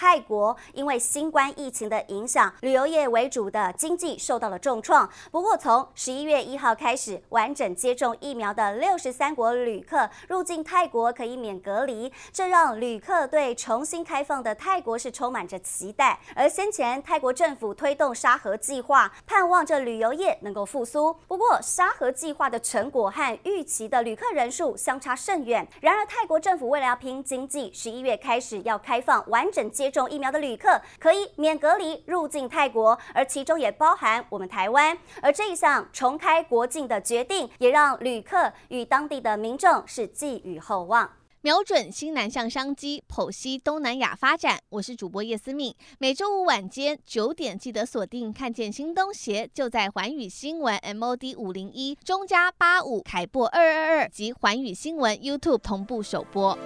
泰国因为新冠疫情的影响，旅游业为主的经济受到了重创。不过，从十一月一号开始，完整接种疫苗的六十三国旅客入境泰国可以免隔离，这让旅客对重新开放的泰国是充满着期待。而先前泰国政府推动沙盒计划，盼望着旅游业能够复苏。不过，沙盒计划的成果和预期的旅客人数相差甚远。然而，泰国政府为了要拼经济，十一月开始要开放完整接。接种疫苗的旅客可以免隔离入境泰国，而其中也包含我们台湾。而这一项重开国境的决定，也让旅客与当地的民众是寄予厚望。瞄准新南向商机，剖析东南亚发展。我是主播叶思敏，每周五晚间九点记得锁定，看见新东协就在环宇新闻 MOD 五零一中加八五凯擘二二二及环宇新闻 YouTube 同步首播。